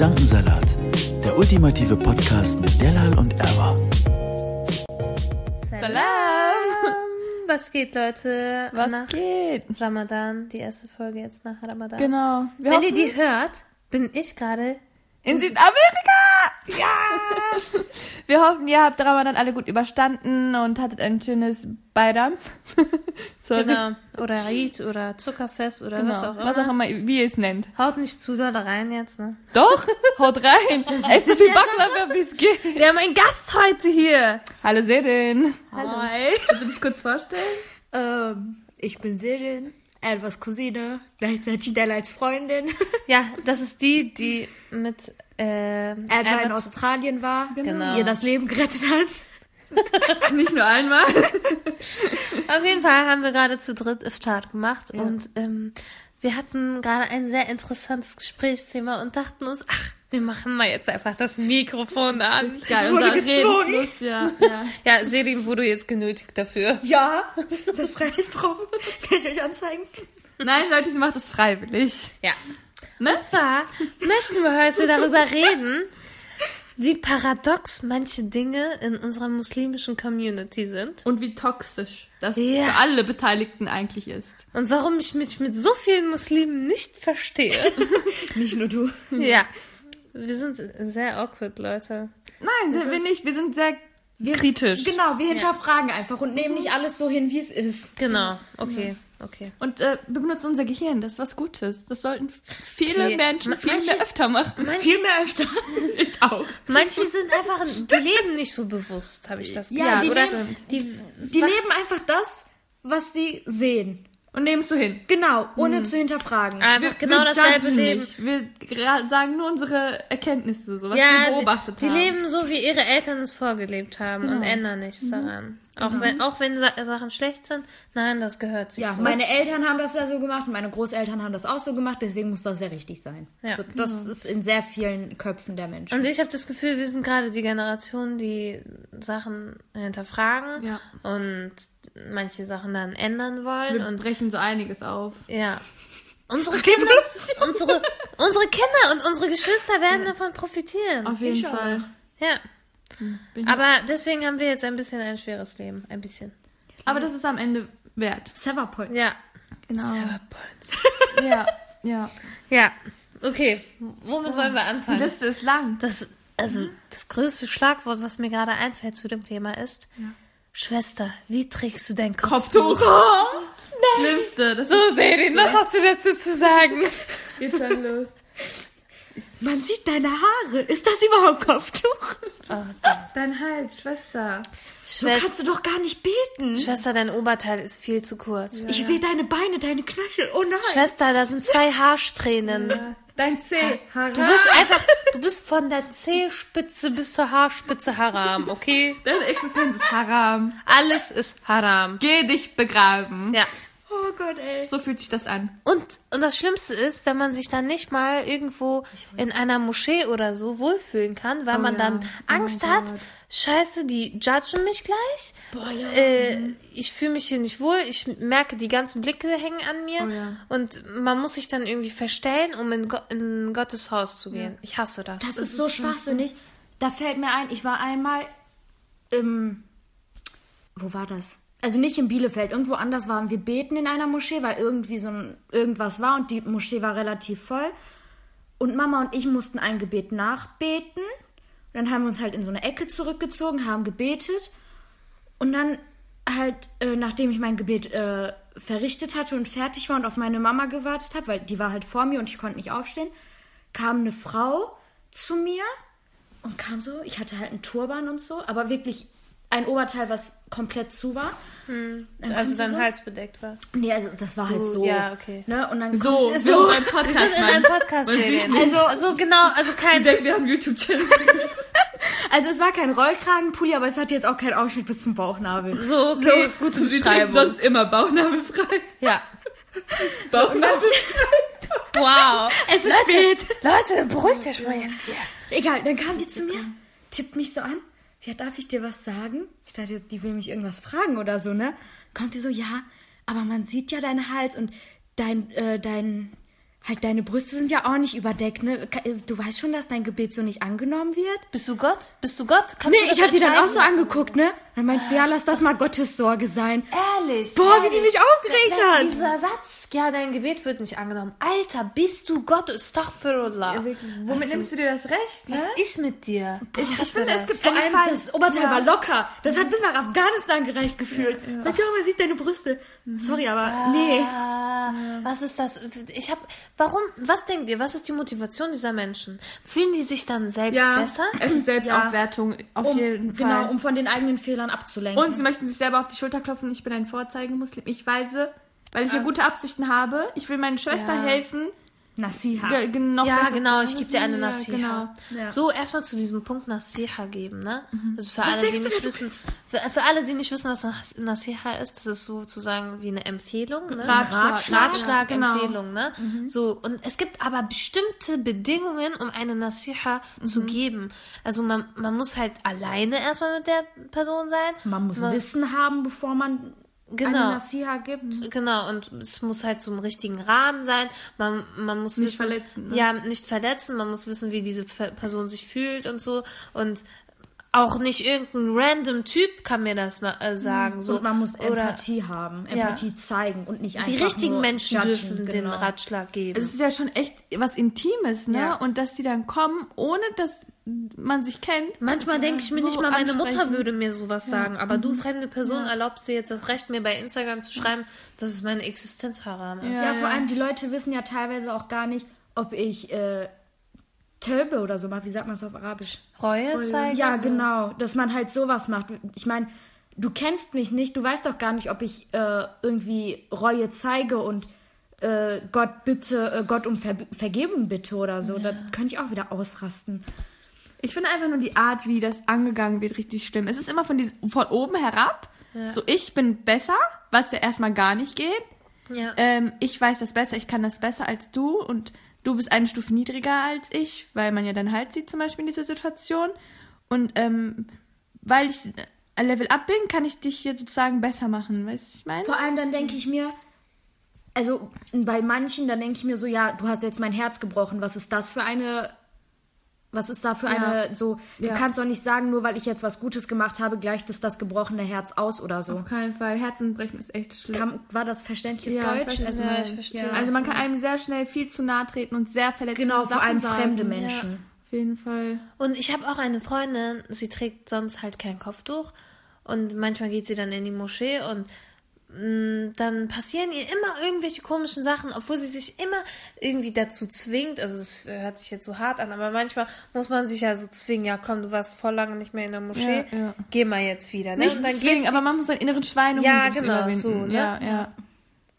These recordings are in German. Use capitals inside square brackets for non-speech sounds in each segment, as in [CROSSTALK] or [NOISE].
Gedankensalat, der ultimative Podcast mit Delal und Erwa. Salam! Was geht, Leute? Was nach geht? Ramadan, die erste Folge jetzt nach Ramadan. Genau. Wir Wenn ihr hoffen- die hört, bin ich gerade. In Südamerika! Ja! [LAUGHS] Wir hoffen, ihr habt Ramadan alle gut überstanden und hattet ein schönes Bayram. [LAUGHS] Genau. Oder Eid oder Zuckerfest oder Genau. was auch immer. Was auch immer, wie ihr es nennt. Haut nicht zu doll rein jetzt, ne? Doch, haut rein. Es ist viel Baklava, [LAUGHS] wie es geht. Wir haben einen Gast heute hier. Hallo Serin. Hi. Kannst du dich kurz vorstellen? Ähm, ich bin Serin, Elvas Cousine, gleichzeitig Della als Freundin. [LAUGHS] Ja, das ist die, die mit äh, Elva in Australien war, Genau. ihr das Leben gerettet hat. [LAUGHS] Nicht nur einmal. Auf jeden Fall haben wir gerade zu dritt Iftar gemacht und ähm, wir hatten gerade ein sehr interessantes Gesprächsthema und dachten uns, ach, wir machen mal jetzt einfach das Mikrofon an. Geil, wurde gezwungen. Redenfluss, ja, ja. [LAUGHS] Ja, Serin wurde jetzt genötigt dafür. Ja. Ist das Freiheitsproben? Kann ich euch anzeigen? Nein, Leute, sie macht es freiwillig. Ja. Ne? Und zwar möchten wir heute darüber reden, wie paradox manche Dinge in unserer muslimischen Community sind Und wie toxisch das Ja. für alle Beteiligten eigentlich ist. und warum ich mich mit so vielen Muslimen nicht verstehe. [LAUGHS] Nicht nur du. ja. Wir sind sehr awkward, Leute. Nein, sind wir nicht. Wir sind sehr kritisch. Genau, wir hinterfragen einfach und nehmen nicht alles so hin, wie es ist. Genau, okay, okay. Und äh, wir benutzen unser Gehirn, das ist was Gutes. Das sollten viele Okay. Menschen viel manche- mehr öfter machen. Manche, Viel mehr öfter. [LAUGHS] Ich auch. manche sind einfach, die leben nicht so bewusst, habe ich das Ja, Gefühl. die Oder leben- die, Die leben einfach das, was sie sehen. Und nehmen es so hin. Genau, ohne zu hinterfragen. einfach genau wir dasselbe Leben. Nicht. Wir sagen nur unsere Erkenntnisse, so was wir Ja, beobachtet die, die haben. leben so, wie ihre Eltern es vorgelebt haben und Genau. ändern nichts daran. Auch wenn, auch wenn Sa Sachen schlecht sind, nein, das gehört sich Ja, so. meine Eltern haben das ja so gemacht und meine Großeltern haben das auch so gemacht, deswegen muss das ja richtig sein. Ja. So, das ist in sehr vielen Köpfen der Menschen. Und ich habe das Gefühl, wir sind gerade die Generation, die Sachen hinterfragen Ja. und manche Sachen dann ändern wollen Wir und brechen so einiges auf. ja. Unsere Kinder, [LAUGHS] unsere, unsere Kinder und unsere Geschwister werden davon profitieren. Auf jeden Ich auch. Fall. Ja. Bin ich- Aber deswegen haben wir jetzt ein bisschen ein schweres Leben. Ein bisschen. Aber das ist am Ende wert. Severpoint. Ja. Genau. [LAUGHS] Ja, ja. Ja. Okay. Womit wollen wir Die anfangen? Liste ist lang. Das, also, das größte Schlagwort, was mir gerade einfällt zu dem Thema ist, Schwester, wie trägst du dein Kopftuch? Kopftuch. Schlimmste. Das So, Serin, was hast du dazu zu sagen? geht schon los. Man sieht deine Haare. Ist das überhaupt Kopftuch? Dein Hals, Schwester. So Schwester, kannst du doch gar nicht beten. Schwester, dein Oberteil ist viel zu kurz. Ich sehe deine Beine, deine Knöchel. Oh nein. Schwester, da sind zwei Haarsträhnen. Dein Zeh. Du bist einfach, du bist von der Zehspitze bis zur Haarspitze haram, okay? Deine Existenz ist Haram. Alles ist haram. Geh dich begraben. Ja. Oh Gott, ey. So fühlt sich das an. Und, und das Schlimmste ist, wenn man sich dann nicht mal irgendwo in einer Moschee oder so wohlfühlen kann, weil man ja. dann Oh Angst hat, Gott. scheiße, die judgen mich gleich. Boah, ja. Äh, ich fühle mich hier nicht wohl, ich merke, die ganzen Blicke hängen an mir Oh ja. und man muss sich dann irgendwie verstellen, um in, Go in Gottes Haus zu gehen. Ich hasse das. Das ist so schwachsinnig. Da fällt mir ein, ich war einmal im. Wo war das? Also nicht in Bielefeld, irgendwo anders waren wir beten in einer Moschee, weil irgendwie so ein, irgendwas war und die Moschee war relativ voll. Und Mama und ich mussten ein Gebet nachbeten. Und dann haben wir uns halt in so eine Ecke zurückgezogen, haben gebetet. Und dann halt, äh, nachdem ich mein Gebet äh, verrichtet hatte und fertig war und auf meine Mama gewartet habe, weil die war halt vor mir und ich konnte nicht aufstehen, kam eine Frau zu mir und kam so. Ich hatte halt einen Turban und so, aber wirklich ein Oberteil, was komplett zu war. Dann Also dein so. Hals bedeckt war. Nee, also das war halt so. ja, okay. Ne? Und dann So, kommt- so so. Wir Podcast, sind in einem Podcast serien Also, also genau, also kein. denke, wir haben YouTube-Channel. [LAUGHS] Also es war kein Rollkragenpulli, aber es hatte jetzt auch keinen Ausschnitt bis zum Bauchnabel. So, okay, gute Sie trägt Beschreibung. sonst immer bauchnabelfrei. Ja. [LAUGHS] Bauchnabelfrei. Wow. Es ist spät. Leute, beruhigt euch mal jetzt hier. Egal, dann kam die zu mir, tippt mich so an. Ja, darf ich dir was sagen? Ich dachte, die will mich irgendwas fragen oder so, ne? Kommt die so, ja, aber man sieht ja deinen Hals und dein, äh, dein, halt deine Brüste sind ja auch nicht überdeckt, ne? Äh, Du weißt schon, dass dein Gebet so nicht angenommen wird? Bist du Gott? Bist du Gott? Kannst du Nee, das ich hab die dann auch so angeguckt, ne? Dann meinte sie, ja, lass das mal Gottes Sorge sein. Ehrlich. Boah, wie die ehrlich. mich aufgeregt hat. Dieser Satz, ja, dein Gebet wird nicht angenommen. Alter, bist du Gott? Astaghfirullah. Womit nimmst du dir das Recht, ne? Was ist mit dir? Ich hasse finde, das. es gibt Vor einen allem, Fall- das Oberteil Ja. war locker. Das hat bis nach Afghanistan gereicht gefühlt. Sag, ja, man sieht deine Brüste. Sorry, aber nee. Ah, was ist das? Ich hab, warum, was denkt ihr, was ist die Motivation dieser Menschen? Fühlen die sich dann selbst Ja, besser? es ist Selbstaufwertung auf Um, jeden Fall. genau, um von den eigenen Fehlern abzulenken. Und sie möchten sich selber auf die Schulter klopfen. Ich bin ein Vorzeigemuslim. Ich weise, weil ich ja gute Absichten habe. Ich will meiner Schwester Ja. helfen. Nasiha. Ge- ge- noch Ja, genau, ich gebe dir eine Ja, Nasiha. Genau. Ja. So, erstmal zu diesem Punkt Nasiha geben, ne? Also für alle, die nicht wissen, für, für alle, die nicht wissen, was Nas- Nasiha ist, das ist sozusagen wie eine Empfehlung, ne? Ratschlag. Ratschlag, Ja, genau. Empfehlung, ne? So, und es gibt aber bestimmte Bedingungen, um eine Nasiha zu geben. Also man, man muss halt alleine erstmal mit der Person sein. Man muss Wissen haben, bevor man Genau. eine Nasiha gibt. Genau, und es muss halt zum richtigen Rahmen sein. Man, man muss Nicht wissen, verletzen, ne? Ja, nicht verletzen. Man muss wissen, wie diese Pe- Person sich fühlt und so. Und auch nicht irgendein random Typ kann mir das mal äh, sagen. So. Und man muss Oder Empathie haben, Empathie zeigen und nicht einfach die richtigen nur Menschen judgen, dürfen den genau. Ratschlag geben. Es ist ja schon echt was Intimes, ne? Ja. Und dass sie dann kommen, ohne dass man sich kennt. Manchmal denke ich mir so nicht mal, meine Mutter würde mir sowas sagen. Aber du, fremde Person, erlaubst dir jetzt das Recht, mir bei Instagram zu schreiben, dass es meine Existenz haram ist. Ja, vor allem die Leute wissen ja teilweise auch gar nicht, ob ich äh, Tölbe oder so mache. Wie sagt man es auf Arabisch? Reue zeigen. Ja, so. genau, dass man halt sowas macht. Ich meine, du kennst mich nicht, du weißt doch gar nicht, ob ich äh, irgendwie Reue zeige und äh, Gott bitte, äh, Gott um Ver Vergebung bitte oder so. Da könnte ich auch wieder ausrasten. Ich finde einfach nur die Art, wie das angegangen wird, richtig schlimm. Es ist immer von, diesem, von oben herab. So, ich bin besser, was ja erstmal gar nicht geht. Ja. Ähm, ich weiß das besser, ich kann das besser als du und du bist eine Stufe niedriger als ich, weil man ja deinen Hals sieht zum Beispiel in dieser Situation. Und ähm, weil ich ein Level up bin, kann ich dich jetzt sozusagen besser machen, weißt du, was ich meine? Vor allem dann denke ich mir, also bei manchen, dann denke ich mir so, ja, du hast jetzt mein Herz gebrochen, was ist das für eine, was ist da für eine, so, du Ja. kannst doch nicht sagen, nur weil ich jetzt was Gutes gemacht habe, gleicht es das gebrochene Herz aus oder so. Auf keinen Fall. Herzenbrechen ist echt schlimm. Kam, war das verständliches Ja, ich Deutsch? was also, Ja, ich verstehe, Ja. Also man kann einem sehr schnell viel zu nahe treten und sehr verletzende genau, vor Sachen allem sagen. fremde Menschen. Auf jeden Fall. Und ich habe auch eine Freundin, sie trägt sonst halt kein Kopftuch und manchmal geht sie dann in die Moschee und dann passieren ihr immer irgendwelche komischen Sachen, obwohl sie sich immer irgendwie dazu zwingt. Also es hört sich jetzt so hart an, aber manchmal muss man sich ja so zwingen, ja komm, du warst voll lange nicht mehr in der Moschee, Ja, ja. geh mal jetzt wieder. Ne? Nicht und dann zwingen, aber man muss seinen inneren Schweinehund Ja, genau, so, ne? Ja, ja.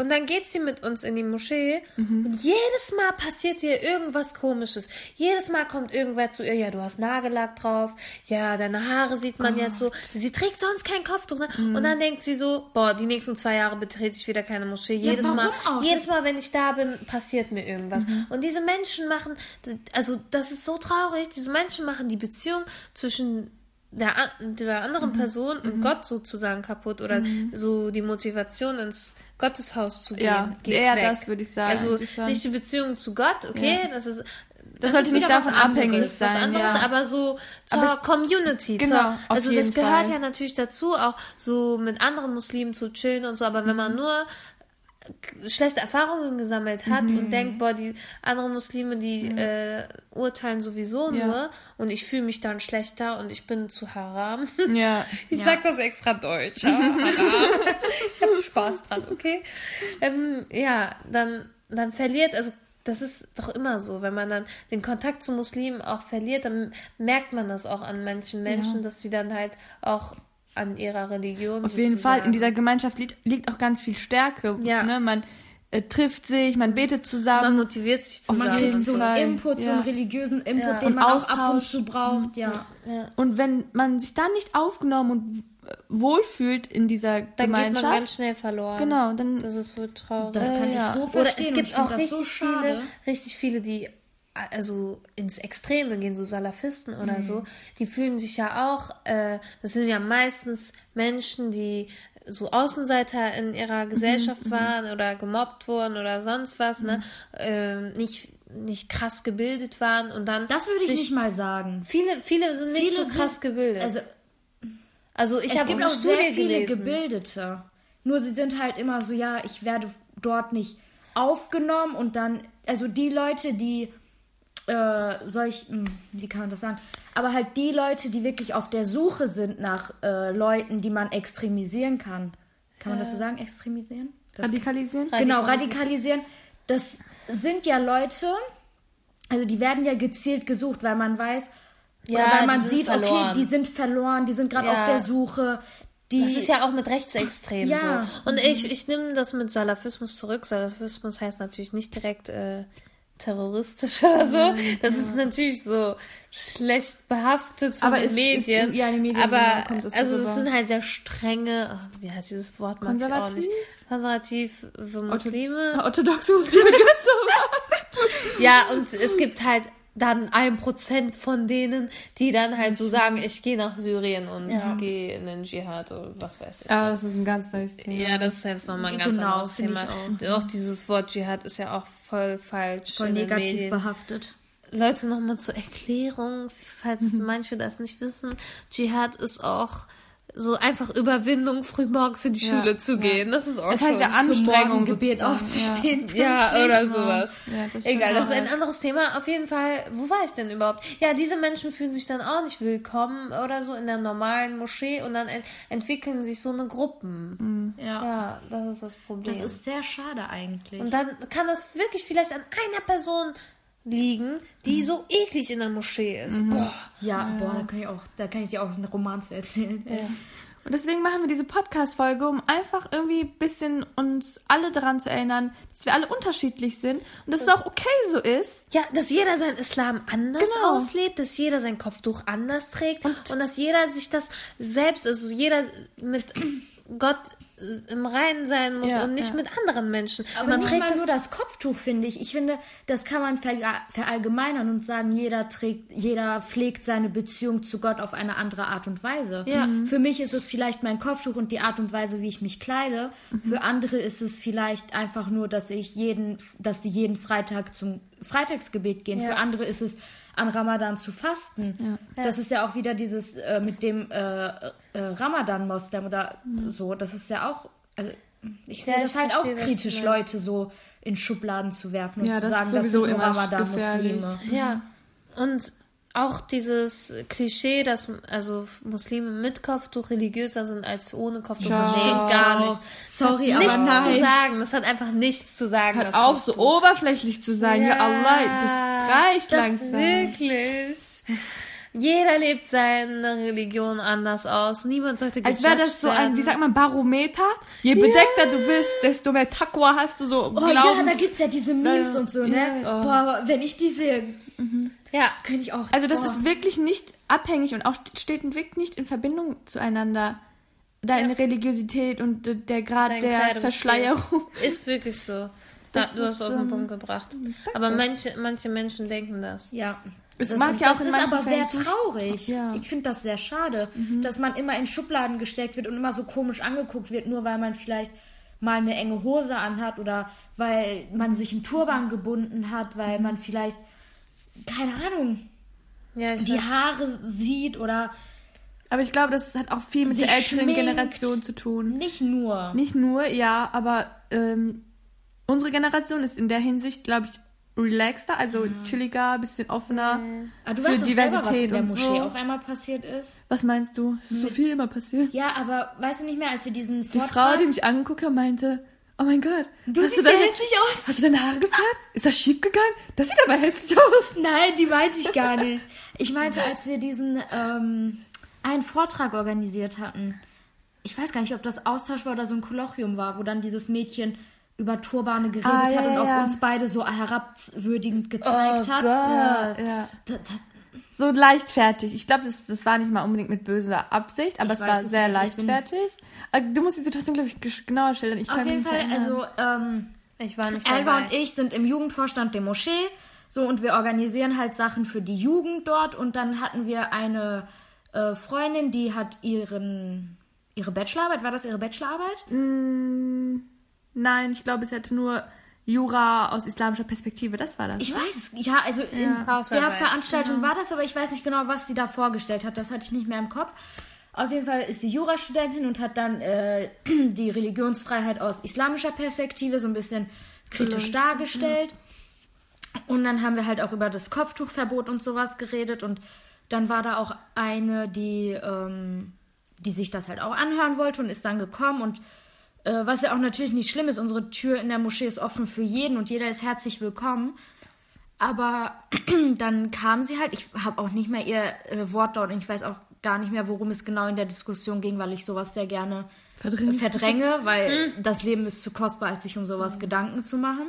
Und dann geht sie mit uns in die Moschee Mhm. und jedes Mal passiert ihr irgendwas komisches. Jedes Mal kommt irgendwer zu ihr, ja, du hast Nagellack drauf, ja, deine Haare sieht man jetzt so. Sie trägt sonst kein Kopftuch. Ne? Mhm. Und dann denkt sie so, boah, die nächsten zwei Jahre betrete ich wieder keine Moschee. Jedes warum Mal, auch? jedes Mal, wenn ich da bin, passiert mir irgendwas. Mhm. Und diese Menschen machen, also das ist so traurig, diese Menschen machen die Beziehung zwischen der, der anderen Mhm. Person und Gott sozusagen kaputt oder so die Motivation ins Gotteshaus zu gehen Ja, geht eher weg. das würde ich sagen, Also schon. nicht die Beziehung zu Gott, okay, das ist das sollte ist nicht davon abhängig anderes, was sein, anderes, ja. aber so zur Aber Community, Genau, zur, also das gehört Fall. ja natürlich dazu, auch so mit anderen Muslimen zu chillen und so, aber wenn Mhm. man nur schlechte Erfahrungen gesammelt hat Mhm. und denkt, boah, die anderen Muslime, die äh, urteilen sowieso Ja. nur und ich fühle mich dann schlechter und ich bin zu haram. Ja. [LAUGHS] Ich sag das extra deutsch. Ja, [LAUGHS] ich habe Spaß dran, okay? Ähm, ja, dann, dann verliert, also das ist doch immer so, wenn man dann den Kontakt zu Muslimen auch verliert, dann merkt man das auch an manchen Menschen, dass sie dann halt auch an ihrer Religion. Auf jeden sozusagen- Fall, in dieser Gemeinschaft liegt, liegt auch ganz viel Stärke. Ja. Ne? Man äh, trifft sich, man betet man zusammen. motiviert sich Und man zusammen. kriegt so so. Einen Input, so Ja. einen religiösen Input, Ja. den Und man auch ab und Austausch. zu braucht, ja. Und wenn man sich da nicht aufgenommen und äh, wohlfühlt in dieser Dann geht man Gemeinschaft, ganz schnell verloren. Genau, dann Das ist wohl traurig. Das kann Äh, ich so Oder verstehen. es und gibt auch richtig so viele, richtig viele, die also ins Extreme gehen, so Salafisten oder Mhm. so, die fühlen sich ja auch, äh, das sind ja meistens Menschen, die so Außenseiter in ihrer Mhm, Gesellschaft waren oder gemobbt wurden oder sonst was, Mhm. ne, ähm, nicht, nicht krass gebildet waren und dann Das würde ich sich, nicht mal sagen. Viele, viele sind nicht Viele so krass sind- gebildet. Also Also ich habe auch Studie sehr viele gelesen. Gebildete. Nur sie sind halt immer so, ja, ich werde dort nicht aufgenommen und dann, also die Leute, die äh, solch, hm, wie kann man das sagen? Aber halt die Leute, die wirklich auf der Suche sind nach äh, Leuten, die man extremisieren kann. Kann man das so sagen, extremisieren? Das radikalisieren. Genau, radikalisieren. Das sind ja Leute, also die werden ja gezielt gesucht, weil man weiß, Ja, oder weil man sieht, verloren. okay, die sind verloren, die sind gerade Ja. auf der Suche. Die, Das ist ja auch mit Rechtsextremen Ja. so. Und ich, ich nehme das mit Salafismus zurück. Salafismus heißt natürlich nicht direkt äh, terroristisch oder so. Das ist natürlich so schlecht behaftet von Aber den ist- Medien. ja, in den Medien, Aber genau, das so also es sind halt sehr strenge, ach, wie heißt dieses Wort, mag ich auch Konservativ? nicht. Konservativ für Muslime. Orthodoxe Muslime [LAUGHS] gibt's. Ja, und es gibt halt dann ein Prozent von denen, die dann halt so sagen, ich gehe nach Syrien und Ja. gehe in den Dschihad oder was weiß ich. Ja, das ist ein ganz neues Thema. Ja, das ist jetzt nochmal ein ganz Genau, anderes Thema. ich Auch. dieses Wort Dschihad ist ja auch voll falsch voll in den negativ Medien. behaftet. Leute, nochmal zur Erklärung, falls manche das nicht wissen. Dschihad ist auch so einfach Überwindung, frühmorgens in die Ja, Schule zu ja. gehen. Das ist auch Das heißt schon... ja Anstrengung sozusagen, aufzustehen. ja, oder Pünktlich. sowas. Ja, das Egal, das ist ein ja. anderes Thema. Auf jeden Fall, wo war ich denn überhaupt? Ja, diese Menschen fühlen sich dann auch nicht willkommen oder so in der normalen Moschee und dann ent entwickeln sich so eine Gruppen. Ja. Ja, das ist das Problem. Das ist sehr schade eigentlich. und dann kann das wirklich vielleicht an einer Person liegen, die so eklig in der Moschee ist. Boah. ja, boah, da kann ich auch, da kann ich dir auch einen Roman zu erzählen. Und deswegen machen wir diese Podcast-Folge, um einfach irgendwie ein bisschen uns alle daran zu erinnern, dass wir alle unterschiedlich sind und dass es auch okay so ist. Ja, dass jeder seinen Islam anders Genau. auslebt, dass jeder sein Kopftuch anders trägt und, dass jeder sich das selbst, also jeder mit Gott im Reinen sein muss Ja, und nicht ja. mit anderen Menschen. Aber man nicht trägt das nur das Kopftuch, finde ich. Ich finde, das kann man ver verallgemeinern und sagen, jeder trägt, jeder pflegt seine Beziehung zu Gott auf eine andere Art und Weise. Ja. Mhm. Für mich ist es vielleicht mein Kopftuch und die Art und Weise, wie ich mich kleide. Mhm. Für andere ist es vielleicht einfach nur, dass ich jeden, dass sie jeden Freitag zum Freitagsgebet gehen. Für andere ist es an Ramadan zu fasten. Das ist ja auch wieder dieses äh, mit dem äh, äh, Ramadan-Moslem oder so. Das ist ja auch, also ich sehe Ja, das halt auch kritisch. Leute so in Schubladen zu werfen und Ja, zu das sagen, das sind nur Ramadan-Muslime. Ja. Und auch dieses Klischee, dass also Muslime mit Kopftuch religiöser sind als ohne Kopftuch, das Ciao. stimmt gar nicht. Sorry, das hat aber nichts zu sagen. Das hat einfach nichts zu sagen. Das auf, so oberflächlich zu sein. Ja, Allah, das reicht das langsam. Wirklich. Jeder lebt seine Religion anders aus. Niemand sollte Als wäre das so ein, wie sagt man, Barometer. Je bedeckter du bist, desto mehr Taqwa hast du so. Oh ja, da gibt's ja diese Memes Ja, und so, ne? ja. Boah, wenn ich die sehe, Ja, könnte ich auch. Also das boah. ist wirklich nicht abhängig und auch steht wirklich nicht in Verbindung zueinander. Deine Religiosität und der Grad Dein der. Verschleierung. ist wirklich so. [LAUGHS] Ja, Das du hast ist, auf den ähm, Punkt gebracht. Aber manche, manche Menschen denken das. Ja. Es das mag ist, ja auch das in ist aber sehr Fällen zu- traurig. Ja. Ich finde das sehr schade, dass man immer in Schubladen gesteckt wird und immer so komisch angeguckt wird, nur weil man vielleicht mal eine enge Hose anhat oder weil man sich im Turban gebunden hat, weil man vielleicht, keine Ahnung, Ja, die weiß. Haare sieht oder Aber ich glaube, das hat auch viel mit der älteren. Generation zu tun. Nicht nur. Nicht nur, ja, aber ähm, unsere Generation ist in der Hinsicht, glaube ich, relaxter, also chilliger, bisschen offener. Aber du für weißt doch selber, was in Diversität der Moschee so. auch einmal passiert ist. Was meinst du? Es ist so viel immer passiert. Ja, aber weißt du nicht mehr, als wir diesen Die Vortrag... Frau, die mich angeguckt hat, meinte, oh mein Gott. Du siehst deine, ja hässlich aus. Hast du deine Haare gefärbt? Ist das schief gegangen? Das sieht aber hässlich aus. Nein, die meinte ich gar [LAUGHS] nicht. Ich meinte, als wir diesen ähm, einen Vortrag organisiert hatten. Ich weiß gar nicht, ob das Austausch war oder so ein Kolloquium war, wo dann dieses Mädchen über Turbane geredet Ah, ja, hat und ja, auf uns beide so herabwürdigend gezeigt hat. Ja. Da, da, So leichtfertig. Ich glaube, das, das war nicht mal unbedingt mit böser Absicht, aber Ich es weiß war sehr leichtfertig. Aber Du musst die Situation, glaube ich, genauer schildern. Ich auf kann mich jeden nicht Fall, erinnern. also ähm, Ich war nicht Elva dabei. und ich sind im Jugendvorstand der Moschee. So, und wir organisieren halt Sachen für die Jugend dort. Und dann hatten wir eine äh, Freundin, die hat ihren, ihre Bachelorarbeit, war das ihre Bachelorarbeit? Nein, ich glaube, es hätte nur Jura aus islamischer Perspektive. Das war das. Ich ne? weiß ja, also in der Hausarbeit, Veranstaltung war das, aber ich weiß nicht genau, was sie da vorgestellt hat. Das hatte ich nicht mehr im Kopf. Auf jeden Fall ist sie Jurastudentin und hat dann äh, [CLEARS THROAT] die Religionsfreiheit aus islamischer Perspektive so ein bisschen kritisch dargestellt. Und dann haben wir halt auch über das Kopftuchverbot und sowas geredet. Und dann war da auch eine, die, ähm, die sich das halt auch anhören wollte und ist dann gekommen. Und äh, was ja auch natürlich nicht schlimm ist, unsere Tür in der Moschee ist offen für jeden und jeder ist herzlich willkommen. Aber [CLEARS THROAT] dann kam sie halt, ich habe auch nicht mehr ihr äh, Wortlaut und ich weiß auch gar nicht mehr, worum es genau in der Diskussion ging, weil ich sowas sehr gerne Verdrängt. verdränge, weil das Leben ist zu kostbar, als sich um sowas Gedanken zu machen.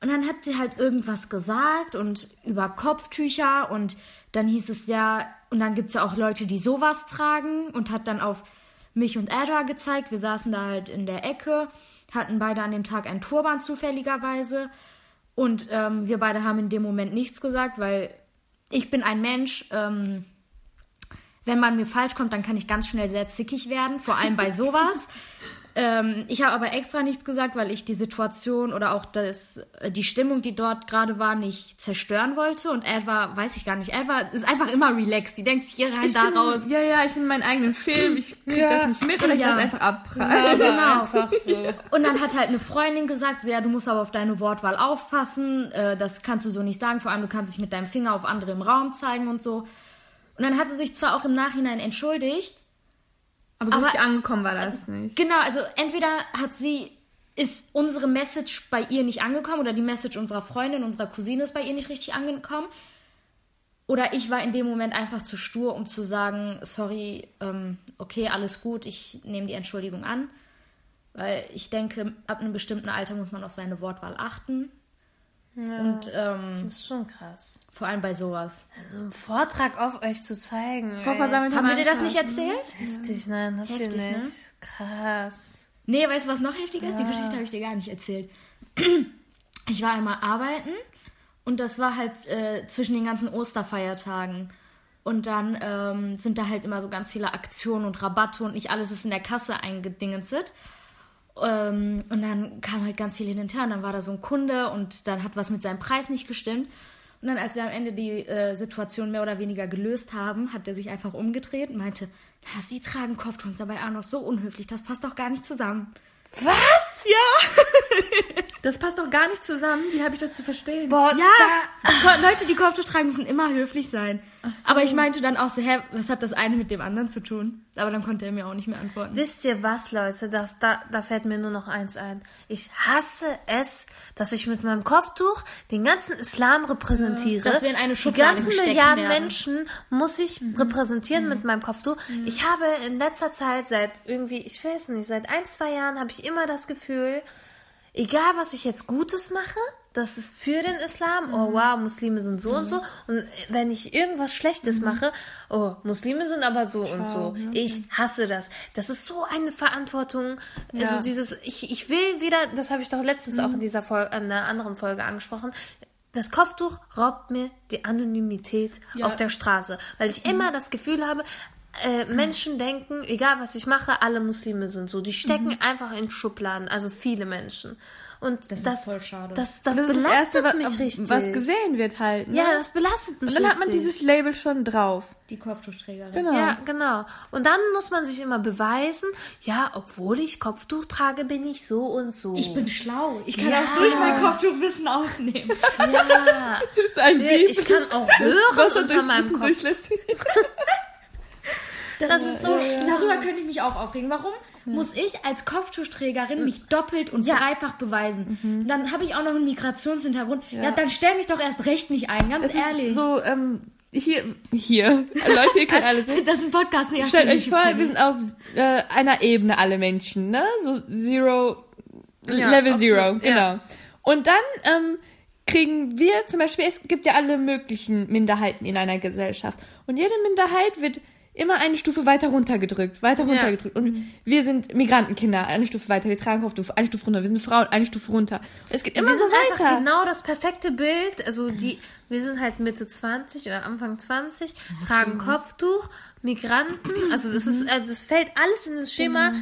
Und dann hat sie halt irgendwas gesagt und über Kopftücher und dann hieß es ja, und dann gibt es ja auch Leute, die sowas tragen und hat dann auf mich und Edra gezeigt. Wir saßen da halt in der Ecke, hatten beide an dem Tag einen Turban zufälligerweise und ähm, wir beide haben in dem Moment nichts gesagt, weil ich bin ein Mensch, ähm, wenn man mir falsch kommt, dann kann ich ganz schnell sehr zickig werden, vor allem bei [LAUGHS] sowas. Ähm, ich habe aber extra nichts gesagt, weil ich die Situation oder auch das, äh, die Stimmung, die dort gerade war, nicht zerstören wollte. Und Edward, weiß ich gar nicht, Edward ist einfach immer relaxed. Die denkt sich hier rein, Ich da raus. Ja, ja, ich bin meinen eigenen Film. Ich [CLEARS THROAT] krieg Ja. das nicht mit oder ich Ja. lasse einfach abprallen. genau. [LAUGHS] Einfach so. Und dann hat halt eine Freundin gesagt, so ja, du musst aber auf deine Wortwahl aufpassen, äh, das kannst du so nicht sagen, vor allem du kannst dich mit deinem Finger auf andere im Raum zeigen und so. Und dann hat sie sich zwar auch im Nachhinein entschuldigt, Aber so Aber- richtig angekommen war das nicht. Genau, also entweder hat sie, ist unsere Message bei ihr nicht angekommen oder die Message unserer Freundin, unserer Cousine ist bei ihr nicht richtig angekommen. Oder ich war in dem Moment einfach zu stur, um zu sagen, sorry, ähm, okay, alles gut, ich nehme die Entschuldigung an. Weil ich denke, ab einem bestimmten Alter muss man auf seine Wortwahl achten. Und ähm, Das ist schon krass. vor allem bei sowas. So einen Vortrag auf euch zu zeigen. Vor ey. versammelter Haben wir dir das nicht erzählt? Heftig, nein, habt Heftig, ihr ne? nicht. Krass. Nee, weißt du, was noch heftiger ist? Die Geschichte habe ich dir gar nicht erzählt. [CLEARS THROAT] Ich war einmal arbeiten und das war halt äh, zwischen den ganzen Osterfeiertagen. Und dann ähm, sind da halt immer so ganz viele Aktionen und Rabatte und nicht alles ist in der Kasse eingedingenstet. Ähm, und dann kam halt ganz viel hin und her und dann war da so ein Kunde und dann hat was mit seinem Preis nicht gestimmt. Und dann, als wir am Ende die äh, Situation mehr oder weniger gelöst haben, hat er sich einfach umgedreht und meinte, na, Sie tragen Kopftuch und dabei auch noch so unhöflich, das passt doch gar nicht zusammen. Was? [LAUGHS] Das passt doch gar nicht zusammen. Wie habe ich das zu verstehen? Boah, Ja, Ko- Leute, die Kopftuch tragen, müssen immer höflich sein. Aber ich meinte dann auch so, hä, was hat das eine mit dem anderen zu tun? Aber dann konnte er mir auch nicht mehr antworten. Wisst ihr was, Leute? Das, da, da fällt mir nur noch eins ein. Ich hasse es, dass ich mit meinem Kopftuch den ganzen Islam repräsentiere. dass wir in eine Die Schublade ganzen gesteckt Milliarden werden. Menschen muss ich repräsentieren mit meinem Kopftuch. Ich habe in letzter Zeit, seit irgendwie, ich weiß nicht, seit ein, zwei Jahren habe ich immer das Gefühl, egal was ich jetzt Gutes mache, das ist für den Islam, oh wow, Muslime sind so und so. Und wenn ich irgendwas Schlechtes mache, oh, Muslime sind aber so und so. Ich hasse das. Das ist so eine Verantwortung. Also dieses, ich, ich will wieder, das habe ich doch letztens auch in dieser Folge, in einer anderen Folge angesprochen. Das Kopftuch raubt mir die Anonymität auf der Straße, weil ich immer das Gefühl habe, äh, Menschen denken, egal was ich mache, alle Muslime sind so. Die stecken einfach in Schubladen, also viele Menschen. Und das, ist voll schade. Das, das, Das ist das belastet Erste, mich richtig. was gesehen wird halt. Ne? Ja, das belastet mich Und dann hat man richtig. dieses Label schon drauf. Die Kopftuchträgerin. Genau. Ja, genau. Und dann muss man sich immer beweisen, ja, obwohl ich Kopftuch trage, bin ich so und so. Ich bin schlau. Ich kann Ja. auch durch mein Kopftuchwissen aufnehmen. [LAUGHS] ja. Das ist ein Wieb. Ich kann auch hören unter meinem Wissen Kopf. [LAUGHS] Das ist so. Darüber könnte ich mich auch aufregen. Warum muss ich als Kopftuchträgerin mich doppelt und dreifach beweisen? Und dann habe ich auch noch einen Migrationshintergrund. Ja. dann stell mich doch erst recht nicht ein, ganz Es ehrlich. so, ähm, hier, hier, [LAUGHS] Leute, ihr könnt alle sehen. das ist ein Podcast, nicht Stellt euch vor, wir sind auf äh, einer Ebene alle Menschen, ne? So Zero, Ja, Level Zero, ja. genau. Und dann ähm, kriegen wir zum Beispiel, es gibt ja alle möglichen Minderheiten in einer Gesellschaft. Und jede Minderheit wird immer eine Stufe weiter runtergedrückt, weiter runtergedrückt. Und wir sind Migrantenkinder, eine Stufe weiter, wir tragen Kopftuch, eine Stufe runter, wir sind Frauen, eine Stufe runter. Und es geht immer wir so sind einfach weiter. genau das perfekte Bild. Also die, wir sind halt Mitte 20 oder Anfang 20, tragen Kopftuch, Migranten. Also das ist, also das fällt alles in das Schema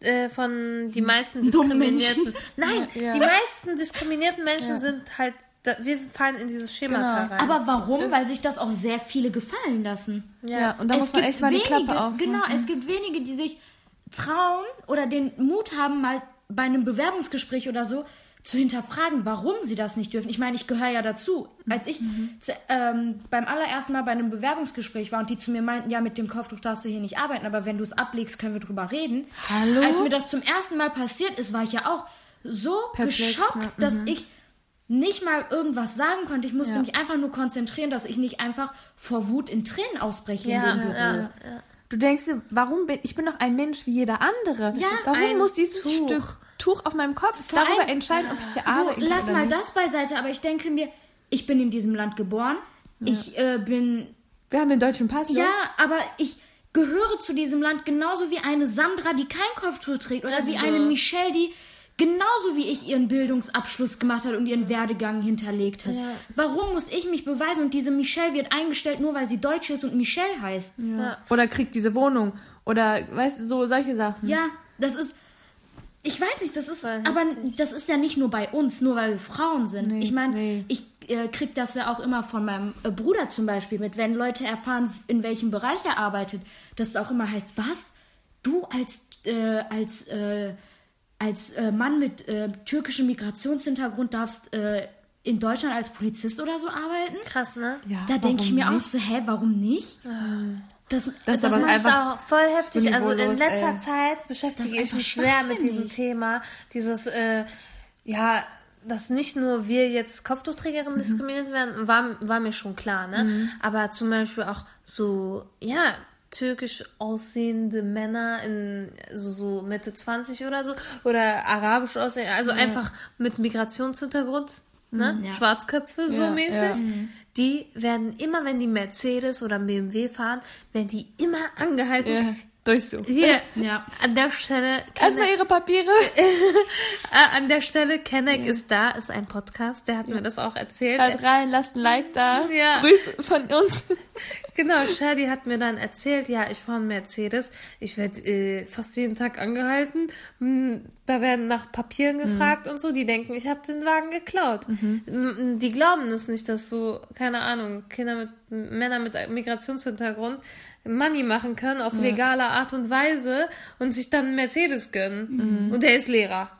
äh, von die meisten diskriminierten. Nein, Ja. die meisten diskriminierten Menschen sind halt, da, wir fallen in dieses Schema Genau. rein. Aber warum? Weil sich das auch sehr viele gefallen lassen. Ja, und da muss man echt mal die Klappe auf. Genau, es gibt wenige, die sich trauen oder den Mut haben, mal bei einem Bewerbungsgespräch oder so zu hinterfragen, warum sie das nicht dürfen. Ich meine, ich gehöre ja dazu. Als ich zu, ähm, beim allerersten Mal bei einem Bewerbungsgespräch war und die zu mir meinten, ja, mit dem Kopftuch darfst du hier nicht arbeiten, aber wenn du es ablegst, können wir drüber reden. Hallo? Als mir das zum ersten Mal passiert ist, war ich ja auch so Perplex, geschockt, ne? dass ich nicht mal irgendwas sagen konnte. Ich musste Ja. mich einfach nur konzentrieren, dass ich nicht einfach vor Wut in Tränen ausbreche ja, in dem Büro. ja. Du denkst dir, warum bin ich bin doch ein Mensch wie jeder andere. Ja, warum ein muss dieses Tuch. Stück Tuch auf meinem Kopf Vor darüber allem- entscheiden, ob ich hier So, arbeiten kann lass mal nicht? das beiseite, aber ich denke mir, ich bin in diesem Land geboren. Ich äh, bin. Wir haben den deutschen Pass. Ja, aber ich gehöre zu diesem Land genauso wie eine Sandra, die kein Kopftuch trägt. Oder Ist wie so. eine Michelle, die genauso wie ich ihren Bildungsabschluss gemacht hat und ihren Werdegang hinterlegt hat. Warum muss ich mich beweisen und diese Michelle wird eingestellt, nur weil sie Deutsch ist und Michelle heißt? Ja. Oder kriegt diese Wohnung. Oder, weißt du, so solche Sachen. Ja, das ist. Ich weiß nicht, das ist, Voll aber das ist ja nicht nur bei uns, nur weil wir Frauen sind. Nee, ich meine, nee. ich äh, krieg das ja auch immer von meinem äh, Bruder zum Beispiel mit, wenn Leute erfahren, in welchem Bereich er arbeitet, dass es auch immer heißt, was? Du als äh, als äh, als äh, Mann mit äh, türkischem Migrationshintergrund darfst äh, in Deutschland als Polizist oder so arbeiten? Krass, ne? Ja, Da denke ich mir auch nicht? so, hä, warum nicht? Das, Das ist das Das ist einfach auch voll heftig. so also in letzter ey. Zeit beschäftige ich mich schwer mit diesem. Thema. Dieses, äh, ja, dass nicht nur wir jetzt Kopftuchträgerinnen Mhm. diskriminiert werden, war, war mir schon klar, ne? Aber zum Beispiel auch so, ja, türkisch aussehende Männer in so, so Mitte 20 oder so oder arabisch aussehende, also einfach mit Migrationshintergrund, ne? Mhm, ja. Schwarzköpfe so Ja, mäßig. ja. Die werden immer, wenn die Mercedes oder BMW fahren, werden die immer angehalten. Ja, durchsuchen. Hier, Ja. an der Stelle, Erstmal ihre Papiere. äh, [LAUGHS] an der Stelle, Kenneck ist da, ist ein Podcast, der hat mir das auch erzählt. Hört rein, lasst ein Like da. Ja. Grüße von uns. [LAUGHS] Genau, Shadi hat mir dann erzählt, ja, ich fahre einen Mercedes, ich werde äh, fast jeden Tag angehalten, Hm, da werden nach Papieren gefragt und so, die denken, ich habe den Wagen geklaut. M- Die glauben es nicht, dass so, keine Ahnung, Kinder mit, Männer mit Migrationshintergrund Money machen können auf legale Art und Weise und sich dann einen Mercedes gönnen. Und der ist Lehrer.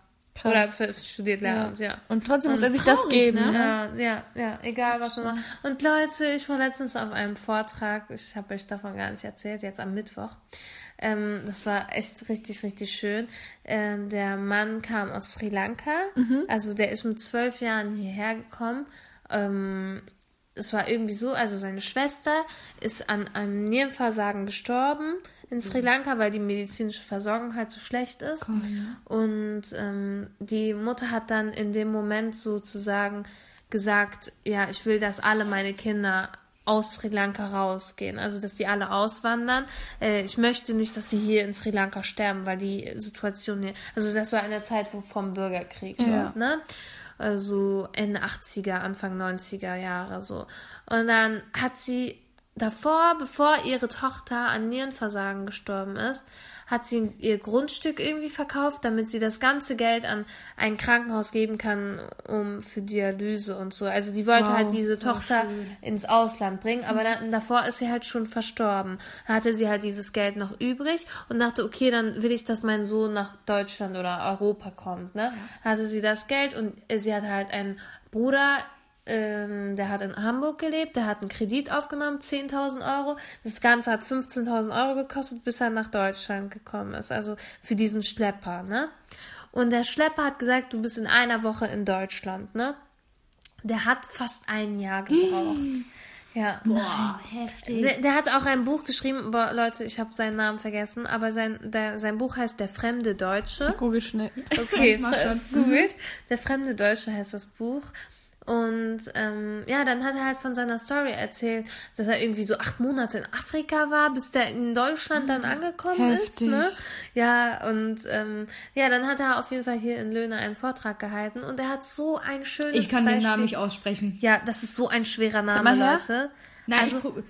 Oder für- studiert Lehramt, ja. Und trotzdem muss er sich das geben. ne? Ne? Ja, ja, ja, egal was man macht. Und Leute, ich war letztens auf einem Vortrag, ich habe euch davon gar nicht erzählt, jetzt am Mittwoch. Ähm, das war echt richtig, richtig schön. Ähm, der Mann kam aus Sri Lanka, also der ist mit zwölf Jahren hierher gekommen. Ähm, es war irgendwie so, also seine Schwester ist an einem Nierenversagen gestorben in Sri Lanka, weil die medizinische Versorgung halt so schlecht ist. Und ähm, die Mutter hat dann in dem Moment sozusagen gesagt, ja, ich will, dass alle meine Kinder aus Sri Lanka rausgehen, also dass die alle auswandern. Äh, ich möchte nicht, dass die hier in Sri Lanka sterben, weil die Situation hier, also das war in der Zeit wo vom Bürgerkrieg dort, ne? Also Ende 80er, Anfang 90er Jahre so. Und dann hat sie davor, bevor ihre Tochter an Nierenversagen gestorben ist, hat sie ihr Grundstück irgendwie verkauft, damit sie das ganze Geld an ein Krankenhaus geben kann, um für Dialyse und so. Also die wollte halt diese Tochter ins Ausland bringen, aber dann, davor ist sie halt schon verstorben. Dann hatte sie halt dieses Geld noch übrig und dachte, okay, dann will ich, dass mein Sohn nach Deutschland oder Europa kommt. Ne? Hatte sie das Geld und sie hatte halt einen Bruder ähm, der hat in Hamburg gelebt, der hat einen Kredit aufgenommen, 10.000 Euro. Das Ganze hat 15.000 Euro gekostet, bis er nach Deutschland gekommen ist. Also für diesen Schlepper, ne? Und der Schlepper hat gesagt, du bist in einer Woche in Deutschland, ne? Der hat fast ein Jahr [GASPS] gebraucht. Ja. Boah, heftig. Der, der hat auch ein Buch geschrieben, boah, Leute, ich habe seinen Namen vergessen, aber sein, der, sein Buch heißt Der fremde Deutsche. Google schnell. Okay, Ich mach [LAUGHS] schon. googelt. Der fremde Deutsche heißt das Buch. Und ähm, ja, dann hat er halt von seiner Story erzählt, dass er irgendwie so acht Monate in Afrika war, bis der in Deutschland dann angekommen ist. Heftig. Ne? Ja, und ähm, ja, dann hat er auf jeden Fall hier in Löhne einen Vortrag gehalten und er hat so ein schönes Ich kann Beispiel. den Namen nicht aussprechen. Ja, das ist so ein schwerer Name, mal. Leute. Nein, also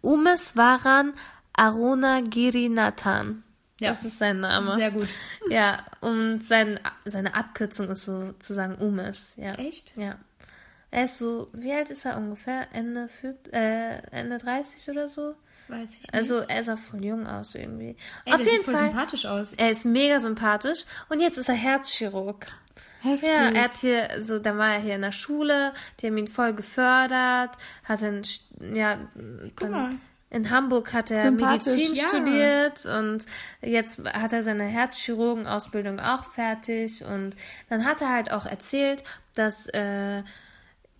Umes Varan Aruna Girinathan. Ja. Das ist sein Name. sehr gut. Ja, und sein, seine Abkürzung ist sozusagen Umes. Ja. Echt? Ja. Er ist so, wie alt ist er ungefähr? Ende, viert, äh, Ende 30 oder so? Weiß ich nicht. Also er sah voll jung aus irgendwie. Ey, Auf der jeden sieht voll Fall. sympathisch aus. Er ist mega sympathisch und jetzt ist er Herzchirurg. Heftig. Ja, er hat hier, so, da war er hier in der Schule, die haben ihn voll gefördert, hat dann, ja, mal. dann in Hamburg hat er Medizin ja. studiert und jetzt hat er seine Herzchirurgenausbildung auch fertig und dann hat er halt auch erzählt, dass, äh,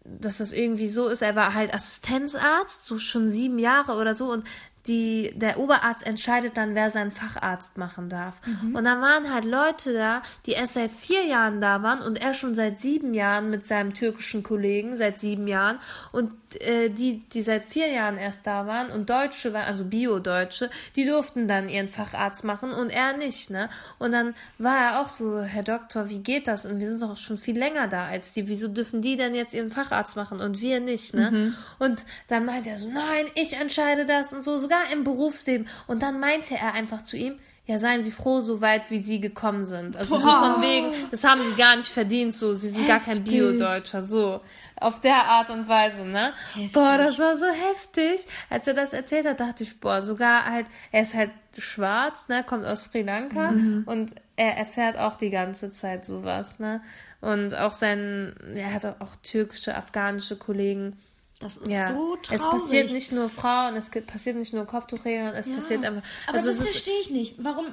dass das irgendwie so ist, er war halt Assistenzarzt, so schon sieben Jahre oder so und die, der Oberarzt entscheidet dann, wer seinen Facharzt machen darf. Und dann waren halt Leute da, die erst seit vier Jahren da waren und er schon seit sieben Jahren mit seinem türkischen Kollegen, seit sieben Jahren. Und die, die seit vier Jahren erst da waren und Deutsche waren, also Bio-Deutsche, die durften dann ihren Facharzt machen und er nicht, ne? Und dann war er auch so, Herr Doktor, wie geht das? Und wir sind doch schon viel länger da als die. Wieso dürfen die denn jetzt ihren Facharzt machen und wir nicht, ne? Und dann meinte er so, nein, ich entscheide das und so, sogar im Berufsleben. Und dann meinte er einfach zu ihm, ja, seien Sie froh, so weit wie Sie gekommen sind. Also so von wegen, das haben Sie gar nicht verdient, so, Sie sind gar kein Bio-Deutscher, so. Auf der Art und Weise, ne? Boah, das war so heftig. Als er das erzählt hat, dachte ich, boah, sogar halt, er ist halt schwarz, ne, kommt aus Sri Lanka und er erfährt auch die ganze Zeit sowas, ne? Und auch sein, er hat auch türkische, afghanische Kollegen. Das ist Ja, so traurig. es passiert nicht nur Frauen, es passiert nicht nur Kopftuchträgern, es passiert einfach. Aber also das es ist verstehe ich nicht. Warum,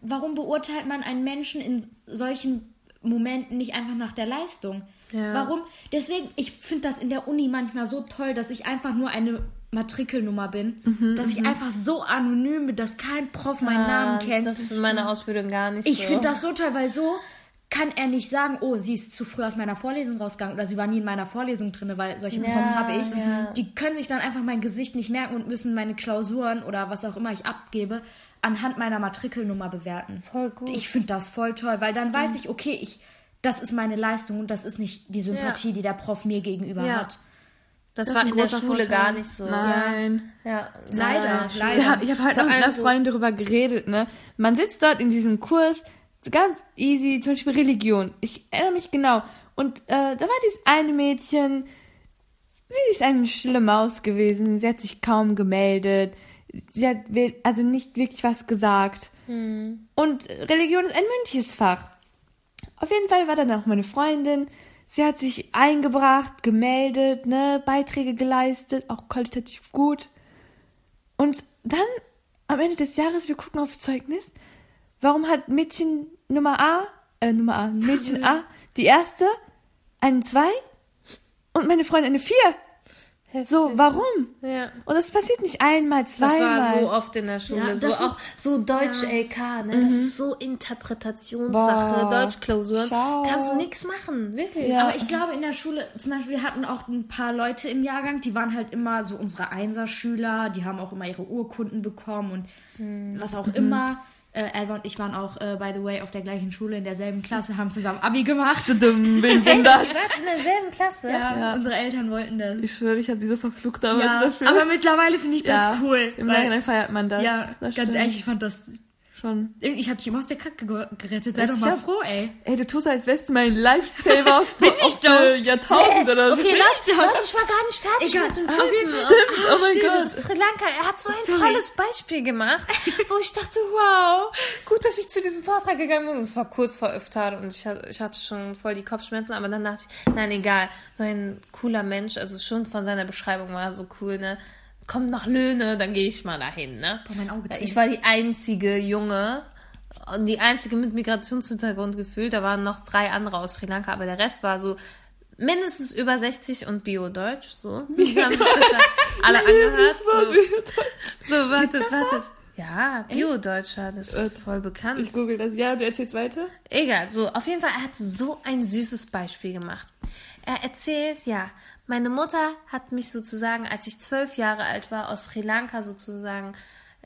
warum beurteilt man einen Menschen in solchen Momenten nicht einfach nach der Leistung? Ja. Warum? Deswegen, ich finde das in der Uni manchmal so toll, dass ich einfach nur eine Matrikelnummer bin, Mhm, dass ich einfach so anonym bin, dass kein Prof meinen Namen kennt. Ah, Das ist in meiner Ausbildung gar nicht Ich so. finde das so toll, weil so kann er nicht sagen, oh, sie ist zu früh aus meiner Vorlesung rausgegangen oder sie war nie in meiner Vorlesung drin, weil solche Ja, Profs habe ich. ja. Die können sich dann einfach mein Gesicht nicht merken und müssen meine Klausuren oder was auch immer ich abgebe anhand meiner Matrikelnummer bewerten. Voll gut. Ich finde das voll toll, weil dann weiß ich, okay, ich, das ist meine Leistung und das ist nicht die Sympathie, die der Prof mir gegenüber Ja. hat. Das, Das war in der Schule gar nicht so. Nein. Ja, Leider, leider. Ja, ich habe halt noch mit einer allem so- Freundin darüber geredet, ne? Man sitzt dort in diesem Kurs, ganz easy, zum Beispiel Religion. Ich erinnere mich genau. Und äh, da war dieses eine Mädchen, sie ist eine stille Maus gewesen, sie hat sich kaum gemeldet, sie hat also nicht wirklich was gesagt. Und Religion ist ein mündliches Fach. Auf jeden Fall war dann auch meine Freundin. Sie hat sich eingebracht, gemeldet, ne, Beiträge geleistet, auch qualitativ gut. Und dann am Ende des Jahres, wir gucken auf Zeugnis, warum hat Mädchen Nummer A, äh, Nummer A, Mädchen A, [LAUGHS] die erste, einen zwei und meine Freundin eine vier. So, warum? Ja. Und das passiert nicht einmal, Das zweimal. war so oft in der Schule. Ja, so das auch so Deutsch LK, ne? Das ist so Interpretationssache. Deutschklausuren. Kannst du nichts machen, wirklich. Ja. Aber ich glaube, in der Schule, zum Beispiel, wir hatten auch ein paar Leute im Jahrgang, die waren halt immer so unsere Einserschüler, die haben auch immer ihre Urkunden bekommen und Hm. was Mhm. auch immer. Äh, Elva und ich waren auch, äh, by the way, auf der gleichen Schule, in derselben Klasse, haben zusammen Abi gemacht. dumm bin, [LAUGHS] das. wart in derselben Klasse? Ja, unsere Eltern wollten das. Ich schwöre, ich habe die so verflucht damals Ja, dafür. aber mittlerweile finde ich das Ja, cool. Im Nachhinein feiert man das. ja, das ganz stimmt. ehrlich, ich fand das schon. Ich habe dich immer aus der Kacke ge- gerettet. Sei Echt, doch mal ja? froh, ey. Ey, du tust, als wärst du mein Lifesaver [LAUGHS] Bin auf ich doch. äh, Jahrtausend oder so. Okay, Leute, Leute, ich war gar nicht fertig Egal. mit dem Ah, Typen. stimmt. Oh mein stimmt. Gott. Sri Lanka, er hat so ein Sorry. tolles Beispiel gemacht, [LAUGHS] wo ich dachte, wow, gut, dass ich zu diesem Vortrag gegangen bin. Und es war kurz vor Iftar und ich hatte, ich hatte schon voll die Kopfschmerzen, aber dann dachte ich, nein, egal, so ein cooler Mensch, also schon von seiner Beschreibung war er so cool, ne? Kommt nach Löhne, dann gehe ich mal dahin, ne? mein Auge ich war die einzige Junge und die einzige mit Migrationshintergrund gefühlt. Da waren noch drei andere aus Sri Lanka, aber der Rest war so mindestens über 60 und Bio-Deutsch, so. [LAUGHS] Die haben sich das alle angehört. So, so wartet, wartet. Ja, Bio-Deutscher, das ist voll bekannt. Ich google das. Ja, du erzählst weiter? Egal, so, auf jeden Fall, er hat so ein süßes Beispiel gemacht. Er erzählt, ja, meine Mutter hat mich sozusagen, als ich zwölf Jahre alt war, aus Sri Lanka sozusagen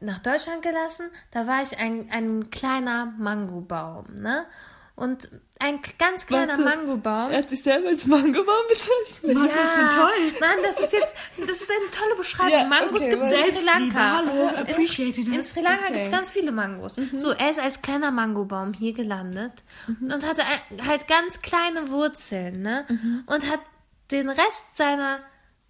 nach Deutschland gelassen. Da war ich ein, ein kleiner Mangobaum, ne? Und ein ganz kleiner Warte. Mangobaum. Er hat sich selber als Mangobaum bezeichnet. Mann, das ist so toll. Mann, das ist jetzt, das ist eine tolle Beschreibung. Ja, Mangos okay, gibt es in Sri Lanka. Hallo, In- appreciated In it. Sri Lanka Okay. gibt es ganz viele Mangos. So, er ist als kleiner Mangobaum hier gelandet und hatte ein- halt ganz kleine Wurzeln, ne? Und hat den Rest seiner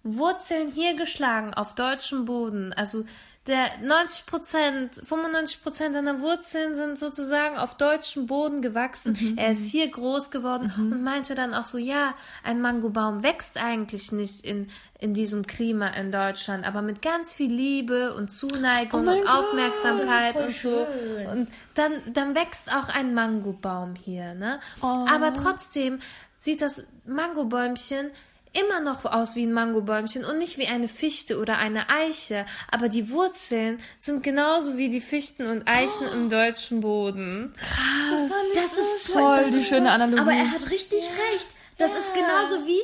Wurzeln hier geschlagen auf deutschem Boden. Also der 90 Prozent, 95 Prozent seiner Wurzeln sind sozusagen auf deutschem Boden gewachsen. Er ist hier groß geworden und meinte dann auch so, ja, ein Mangobaum wächst eigentlich nicht in, in diesem Klima in Deutschland, aber mit ganz viel Liebe und Zuneigung mein und Gott, Aufmerksamkeit und so. Und dann, dann wächst auch ein Mangobaum hier, ne? Aber trotzdem sieht das Mangobäumchen immer noch aus wie ein Mangobäumchen und nicht wie eine Fichte oder eine Eiche. Aber die Wurzeln sind genauso wie die Fichten und Eichen im deutschen Boden. Krass. Das, Das so ist. Voll das die ist schöne Analogie. Aber er hat richtig recht. Das ist genauso wie,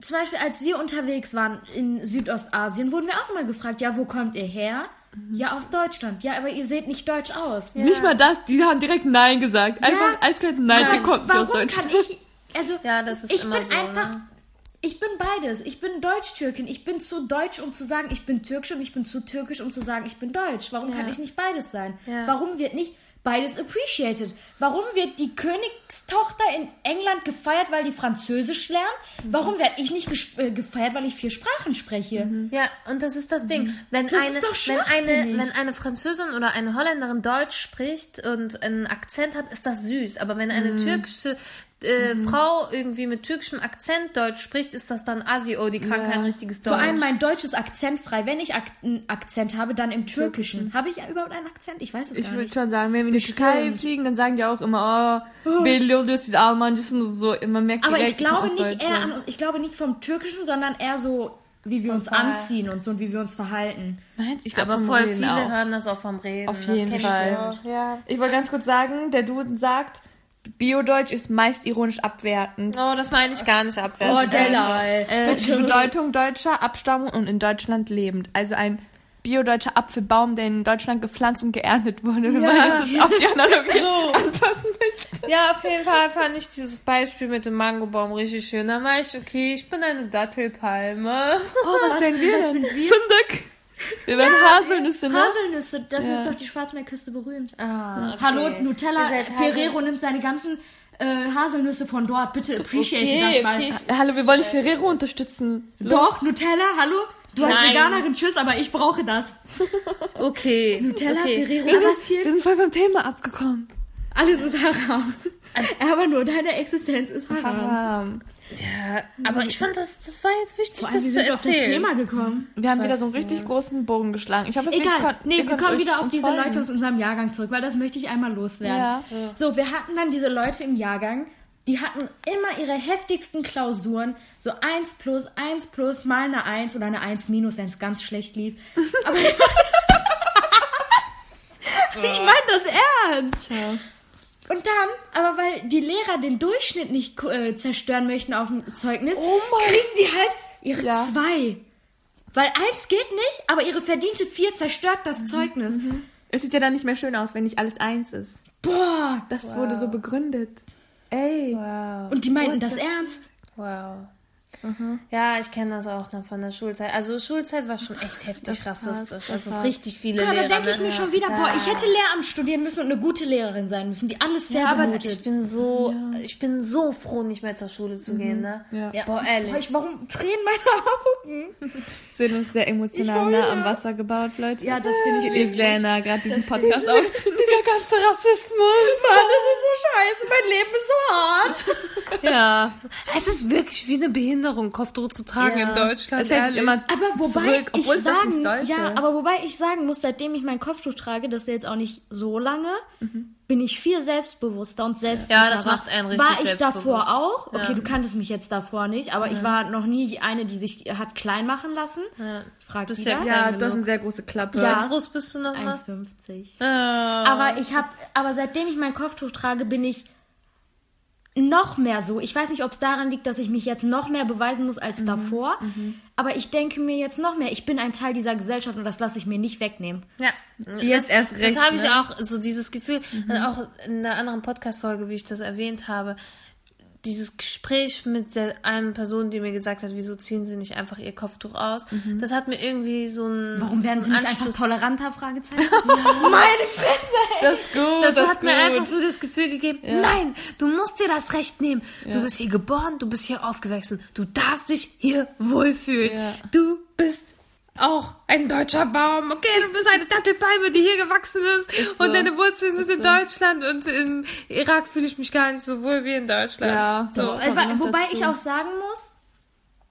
zum Beispiel, als wir unterwegs waren in Südostasien, wurden wir auch immer gefragt, ja, wo kommt ihr her? Ja, aus Deutschland. Ja, aber ihr seht nicht deutsch aus. Nicht mal das, die haben direkt Nein gesagt. Einfach Ja. eiskalt Nein, ihr kommt nicht Warum aus Deutschland. kann ich, also, Ja, das ist ich immer bin so, einfach, ne? Ich bin beides. Ich bin Deutsch-Türkin. Ich bin zu deutsch, um zu sagen, ich bin türkisch und ich bin zu türkisch, um zu sagen, ich bin deutsch. Warum kann ich nicht beides sein? Ja. Warum wird nicht beides appreciated? Warum wird die Königstochter in England gefeiert, weil die Französisch lernt? Warum werde ich nicht äh, gefeiert, weil ich vier Sprachen spreche? Ja, und das ist das Ding. Wenn Mhm. Das eine, ist doch wenn eine, wenn eine Französin oder eine Holländerin Deutsch spricht und einen Akzent hat, ist das süß. Aber wenn Mhm. eine türkische äh, Frau irgendwie mit türkischem Akzent Deutsch spricht, ist das dann Asi, oh, die kann kein richtiges Deutsch. Vor allem mein Deutsch ist akzentfrei. Wenn ich Ak einen Akzent habe, dann im Türkischen. Habe ich überhaupt einen Akzent? Ich weiß es Ich gar würde nicht. schon sagen, wenn wir in die Türkei fliegen, dann sagen die auch immer, oh, Beliolis ist Almancısın und so. Man merkt Aber ich glaube nicht eher an, ich glaube nicht vom Türkischen, sondern eher so, wie wir uns Fall. anziehen und so und wie wir uns verhalten. Meinst? Ich glaube, aber voll Reden viele auch. hören das auch vom Reden. Auf das jeden ich Fall. auch. Ja. Ich wollte ganz kurz sagen, der Duden sagt, Biodeutsch ist meist ironisch abwertend. Oh, das meine ich gar nicht abwertend. Äh, die Bedeutung deutscher Abstammung und in Deutschland lebend. Also ein biodeutscher Apfelbaum, der in Deutschland gepflanzt und geerntet wurde, wenn man jetzt auf die Analogie [LAUGHS] anpassen möchte. Ja, auf jeden Fall fand ich dieses Beispiel mit dem Mangobaum richtig schön. Da war ich, okay, ich bin eine Dattelpalme. Oh, was, [LAUGHS] wären wir denn? Fündig. Wir wären Haselnüsse, ne? Haselnüsse, dafür Ja. ist doch die Schwarzmeerküste berühmt. Ah, okay. Hallo, Nutella, seid Ferrero nimmt seine ganzen äh, Haselnüsse von dort. Bitte appreciate Okay, das mal. okay, ich- Hallo, wir wollen nicht Ferrero unterstützen. Doch, Nutella, hallo? Du als Nein. Veganerin, tschüss, aber ich brauche das. [LAUGHS] Okay. Nutella, okay. Ferrero, Wir was hier? sind voll vom Thema abgekommen. Alles ist haram. Aber nur deine Existenz ist haram. Haram. Ja, aber ich fand, das, das war jetzt wichtig, Vor allem, das wir zu sind auf das erzählen. Thema gekommen. Wir haben wieder so einen richtig großen Bogen geschlagen. Ich hoffe, wir Egal, kon- nee, wir kommen wieder auf diese folgen. Leute aus unserem Jahrgang zurück, weil das möchte ich einmal loswerden. Ja. So, wir hatten dann diese Leute im Jahrgang, die hatten immer ihre heftigsten Klausuren, so 1 plus, 1 plus, mal eine 1 oder eine 1 minus, wenn es ganz schlecht lief. Aber [LAUGHS] [LAUGHS] ich meine das ernst. Und dann, aber weil die Lehrer den Durchschnitt nicht äh, zerstören möchten auf dem Zeugnis, kriegen die halt ihre Ja. zwei. Weil eins geht nicht, aber ihre verdiente vier zerstört das Zeugnis. Es sieht ja dann nicht mehr schön aus, wenn nicht alles eins ist. Boah. Das wurde so begründet. Ey. Wow. Und die meinten das ernst. Wow. Ja, ich kenne das auch noch von der Schulzeit. Also Schulzeit war schon echt heftig Das rassistisch. das Also war- richtig viele Ja, da Lehrer. denke ich ne? mir schon wieder, boah, ich hätte Lehramt studieren müssen und eine gute Lehrerin sein müssen, die alles fair aber benotet. ich bin so, ich bin so froh, nicht mehr zur Schule zu gehen, ne? Ja. Ja. Boah, ehrlich. Boah, ich, warum tränen meine Augen? [LAUGHS] Sind uns sehr emotional nah am Wasser gebaut, Leute. Ja, das bin ich wirklich. sehr nah, gerade diesen Podcast auf. Dieser ganze Rassismus. Mann, das ist so scheiße, mein Leben ist so hart. Ja. Es ist wirklich wie eine Behinderung, Kopftuch zu tragen Ja. in Deutschland. Das hätte ich immer Aber wobei zurück, obwohl ich sagen, ja, aber wobei ich sagen muss, seitdem ich mein Kopftuch trage, das ist ja jetzt auch nicht so lange, bin ich viel selbstbewusster und selbstsicherer. Ja, das macht einen richtig War ich davor auch? Okay, Ja. du kanntest mich jetzt davor nicht, aber ich war noch nie eine, die sich hat klein machen lassen. Frag Bist ja. Ja, du hast eine sehr große Klappe. Ja. Wie groß bist du noch mal? 1,50. Ah. Aber ich habe, aber seitdem ich mein Kopftuch trage, bin ich noch mehr so. Ich weiß nicht, ob es daran liegt, dass ich mich jetzt noch mehr beweisen muss als davor. Aber ich denke mir jetzt noch mehr, ich bin ein Teil dieser Gesellschaft und das lasse ich mir nicht wegnehmen. Ja, Jetzt erst recht, Das habe ich ne? auch, so dieses Gefühl, auch in einer anderen Podcast-Folge, wie ich das erwähnt habe, dieses Gespräch mit der einen Person, die mir gesagt hat, wieso ziehen sie nicht einfach ihr Kopftuch aus, das hat mir irgendwie so ein Warum werden so sie nicht einfach Anschluss- toleranter? Fragezeichen. [LAUGHS] Das ist gut, Das, das, hat ist mir gut. einfach so das Gefühl gegeben, nein, du musst dir das Recht nehmen. Du bist hier geboren, du bist hier aufgewachsen, du darfst dich hier wohlfühlen. Ja. Du bist auch ein deutscher Baum. Okay, du bist eine Dattelpalme, die hier gewachsen ist, so. und deine Wurzeln sind Ist in so. Deutschland und im Irak fühle ich mich gar nicht so wohl wie in Deutschland. Ja, so. Äh, Wobei dazu. ich auch sagen muss,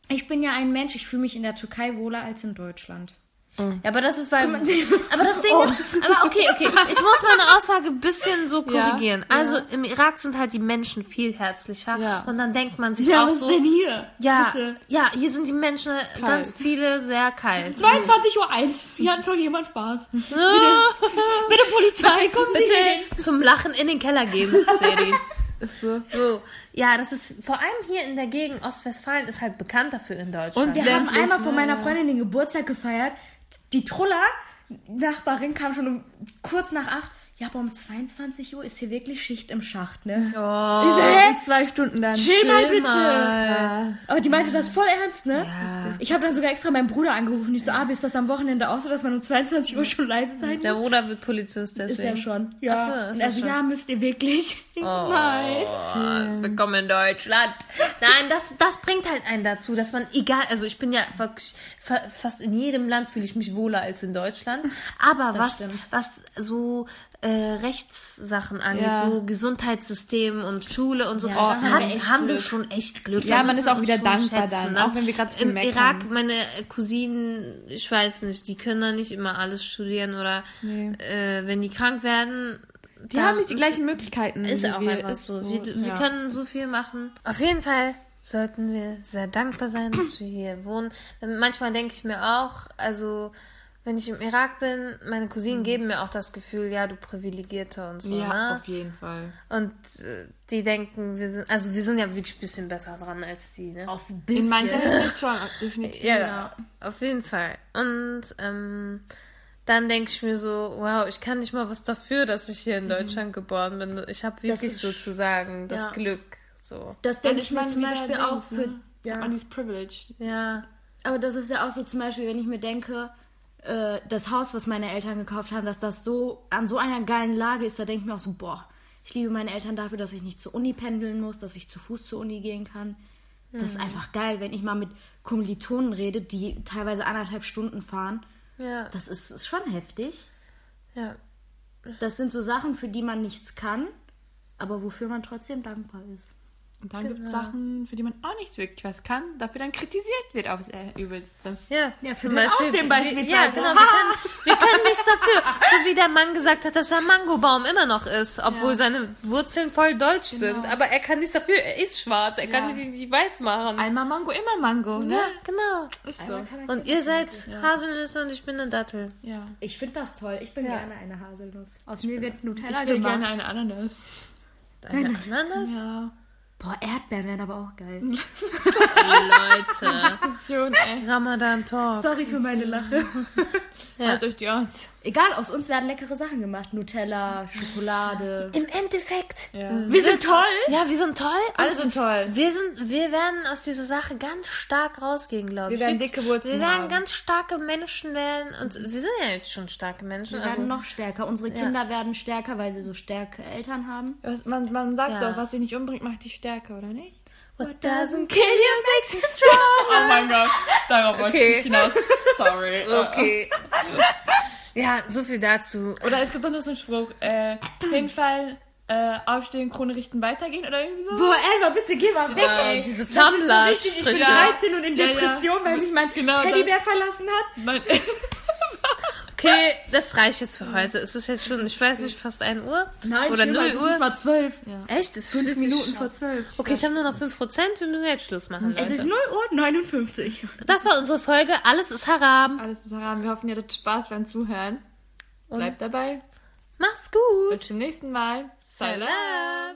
ich bin ja ein Mensch, ich fühle mich in der Türkei wohler als in Deutschland. Ja, aber das ist weil. Aber das Ding ist. Aber okay, okay. Ich muss meine Aussage ein bisschen so korrigieren. Also im Irak sind halt die Menschen viel herzlicher. Ja. Und dann denkt man sich auch so. hier? Ja, ja, hier sind die Menschen ganz viele sehr kalt. 22 Uhr 1. Hier hat schon jemand Spaß. [LAUGHS] Bitte, bitte Polizei, kommen Sie hin. Bitte zum Lachen in den Keller gehen, Seri. [LAUGHS] Ist so. So, ja, das ist vor allem hier in der Gegend Ostwestfalen ist halt bekannt dafür in Deutschland. Und wir haben Ländlich, einmal von ne, meiner ja. Freundin den Geburtstag gefeiert. Die Trulla, Nachbarin, kam schon um, kurz nach acht. Ja, aber um 22 Uhr ist hier wirklich Schicht im Schacht, ne? oh, Ich so, hä? Zwei Stunden dann. Chill mal bitte. mal. Aber die meinte das voll ernst, ne? Ich habe dann sogar extra meinen Bruder angerufen. Ich so, ah, ist das am Wochenende auch so, dass man um 22 Uhr schon leise sein Der muss? Bruder wird Polizist, Ist deswegen. ja schon. Ja. Ach so, ist Und ja also, schon. ja, müsst ihr wirklich. [LAUGHS] Ich so, nein. Oh, willkommen in Deutschland. Nein, das, das bringt halt einen dazu, dass man egal, also ich bin ja wirklich, fa- fast in jedem Land fühle ich mich wohler als in Deutschland. Aber was, was so äh, Rechtssachen angeht, Ja. so Gesundheitssystem und Schule und so, da hat, haben haben, wir echt wir schon echt Glück. Ja, Da man ist wir auch wieder dankbar schätzen, dann, ne? auch wenn wir gerade so Im meckern. Irak, meine Cousinen, ich weiß nicht, die können da nicht immer alles studieren oder äh, wenn die krank werden, Die haben nicht die gleichen Möglichkeiten. ist auch wir. einfach Ist so. Wir, wir ja. können so viel machen. Auf jeden Fall sollten wir sehr dankbar sein, dass wir hier wohnen. Manchmal denke ich mir auch, also wenn ich im Irak bin, meine Cousinen geben mir auch das Gefühl, ja, du Privilegierte und so. Ja, ne? auf jeden Fall. Und äh, die denken, wir sind, also wir sind ja wirklich ein bisschen besser dran als die, ne? Auf ein bisschen. In mancher Hinsicht schon, definitiv. Ja, auf jeden Fall. Und ähm, dann denke ich mir so, wow, ich kann nicht mal was dafür, dass ich hier in Deutschland geboren bin. Ich habe wirklich ist- sozusagen das ja. Glück. So. Das denke ich mir zum Beispiel auch für. Ne? Ja. Man ist privileged. Ja. Aber das ist ja auch so zum Beispiel, wenn ich mir denke, äh, das Haus, was meine Eltern gekauft haben, dass das so an so einer geilen Lage ist, da denke ich mir auch so, boah, ich liebe meine Eltern dafür, dass ich nicht zur Uni pendeln muss, dass ich zu Fuß zur Uni gehen kann. Das ist einfach geil, wenn ich mal mit Kommilitonen rede, die teilweise anderthalb Stunden fahren. Ja. Das ist, ist schon heftig. Ja. Das sind so Sachen, für die man nichts kann, aber wofür man trotzdem dankbar ist. Und dann gibt es Sachen, für die man auch nicht wirklich was kann, dafür dann kritisiert wird aufs äh, Übelste. Ja, für den Aussehen beispielsweise. Ja, genau. Wir können, wir können nichts dafür. [LAUGHS] So wie der Mann gesagt hat, dass er Mangobaum immer noch ist, obwohl seine Wurzeln voll deutsch sind. Aber er kann nichts dafür. Er ist schwarz. Er kann Ja. sich nicht weiß machen. Einmal Mango, immer Mango, ne? Ja, genau. Ist so. Und ihr seid Haselnüsse und ich bin eine Dattel. Ja. Ich finde das toll. Ich bin gerne eine Haselnuss. Aus mir wird Nutella Ich will gemacht. gerne eine Ananas. Eine Ananas? Ja. Boah, Erdbeeren wären aber auch geil. [LAUGHS] Leute. Schon, ey. Ramadan Talk. Sorry für meine Lache. Ja. Halt euch die Orts. Egal, aus uns werden leckere Sachen gemacht. Nutella, Schokolade. Im Endeffekt. Wir sind toll. Ja, wir sind toll. Alle sind toll. Wir sind, wir werden aus dieser Sache ganz stark rausgehen, glaube ich. Wir werden dicke Wurzeln Wir werden haben. ganz starke Menschen werden und wir sind ja jetzt schon starke Menschen. Wir Also, werden noch stärker. Unsere Kinder werden stärker, weil sie so starke Eltern haben. Man, man sagt Ja. doch, was dich nicht umbringt, macht dich stärker, oder nicht? what doesn't kill you makes you strong. Oh mein Gott, darauf wollte Okay. ich nicht hinaus. Sorry. [LAUGHS] Okay. [LAUGHS] ja, so viel dazu. Oder es gibt doch noch so einen Spruch, äh, hinfallen, äh, aufstehen, Krone richten, weitergehen oder irgendwie so. Boah, Elva, bitte geh mal weg, Ja, ey. diese sind so richtig, Ich bin Tumblr-Sprüche. 13 und in Ja, ja. Depression, weil mich mein Genau Teddybär verlassen hat. Nein. [LAUGHS] Okay, das reicht jetzt für heute. Es ist jetzt schon, ich weiß nicht, fast 1 Uhr? Oder schlimmer, 0 es ist Uhr? nicht mal 12. Echt? Es ist Fünf 50 Minuten vor 12. Okay, ich habe nur noch 5%. Wir müssen jetzt Schluss machen, Es ist Leute. 0 Uhr 59. Das war unsere Folge. Alles ist Haram. Alles ist haram. Wir hoffen, ihr hattet Spaß beim Zuhören. Bleibt dabei. Mach's gut. Bis zum nächsten Mal. Salam.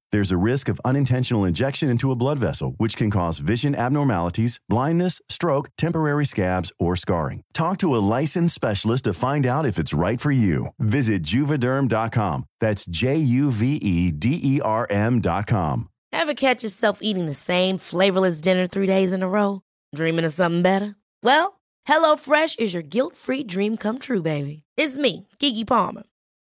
There's a risk of unintentional injection into a blood vessel, which can cause vision abnormalities, blindness, stroke, temporary scabs, or scarring. Talk to a licensed specialist to find out if it's right for you. Visit juvederm.com. That's J U V E D E R M.com. Ever catch yourself eating the same flavorless dinner three days in a row? Dreaming of something better? Well, HelloFresh is your guilt free dream come true, baby. It's me, Kiki Palmer.